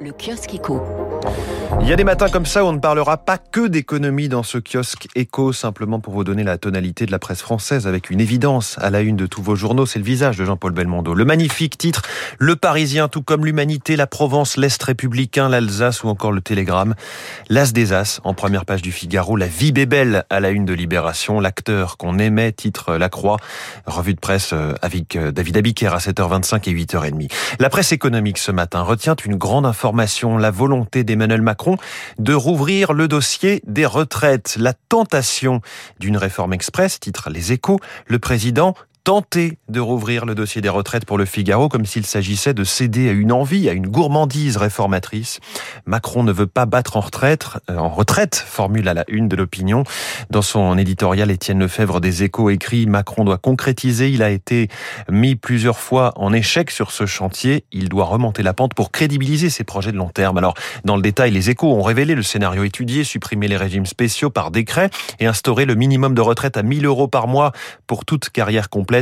le kiosque éco. Il y a des matins comme ça où on ne parlera pas que d'économie dans ce kiosque éco, simplement pour vous donner la tonalité de la presse française avec une évidence à la une de tous vos journaux, c'est le visage de Jean-Paul Belmondo. Le magnifique titre, Le Parisien, tout comme l'Humanité, la Provence, l'Est républicain, l'Alsace ou encore le Télégramme. L'As des As, en première page du Figaro, La vie bébelle à la une de Libération, l'acteur qu'on aimait, titre La Croix, revue de presse euh, avec euh, David Abiker à 7h25 et 8h30. La presse économique ce matin retient une grande information la volonté d'Emmanuel Macron de rouvrir le dossier des retraites. La tentation d'une réforme express, titre Les échos, le président tenter de rouvrir le dossier des retraites pour le Figaro comme s'il s'agissait de céder à une envie, à une gourmandise réformatrice. Macron ne veut pas battre en retraite, euh, en retraite, formule à la une de l'opinion. Dans son éditorial, Étienne Lefebvre des Échos écrit Macron doit concrétiser. Il a été mis plusieurs fois en échec sur ce chantier. Il doit remonter la pente pour crédibiliser ses projets de long terme. Alors, dans le détail, les Échos ont révélé le scénario étudié, supprimer les régimes spéciaux par décret et instaurer le minimum de retraite à 1000 euros par mois pour toute carrière complète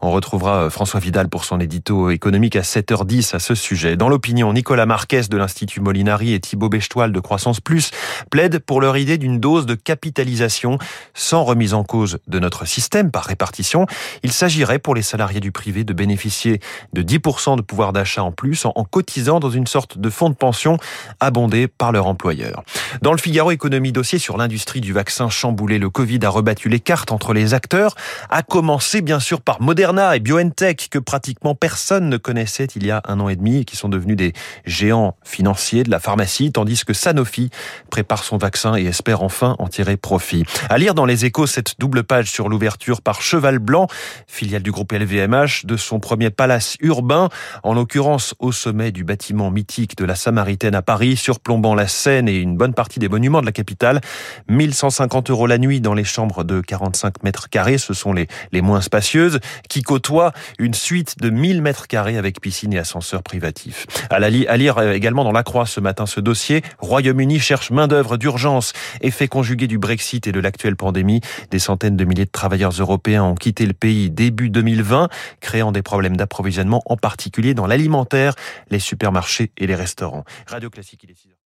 on retrouvera euh, François Vidal pour son édito économique à 7h10 à ce sujet. Dans l'opinion, Nicolas Marquez de l'Institut Molinari et Thibaut Bechtoile de Croissance Plus plaident pour leur idée d'une dose de capitalisation sans remise en cause de notre système par répartition. Il s'agirait pour les salariés du privé de bénéficier de 10% de pouvoir d'achat en plus en cotisant dans une sorte de fonds de pension abondé par leur employeur. Dans le Figaro Économie dossier sur l'industrie du vaccin chamboulé, le Covid a rebattu les cartes entre les acteurs, a commencé bien sûr par Moderna et BioNTech que pratiquement personne ne connaissait il y a un an et demi et qui sont devenus des géants financiers de la pharmacie, tandis que Sanofi prépare son vaccin et espère enfin en tirer profit. À lire dans les échos cette double page sur l'ouverture par Cheval Blanc, filiale du groupe LVMH, de son premier palace urbain, en l'occurrence au sommet du bâtiment mythique de la Samaritaine à Paris, surplombant la Seine et une bonne partie des monuments de la capitale. 1150 euros la nuit dans les chambres de 45 mètres carrés, ce sont les, les moins qui côtoie une suite de 1000 mètres carrés avec piscine et ascenseur privatif. À, lire euh, également dans la Croix ce matin ce dossier, Royaume-Uni cherche main-d'œuvre d'urgence. Effet conjugué du Brexit et de l'actuelle pandémie, des centaines de milliers de travailleurs européens ont quitté le pays début 2020, créant des problèmes d'approvisionnement, en particulier dans l'alimentaire, les supermarchés et les restaurants. Radio Classique, il est 6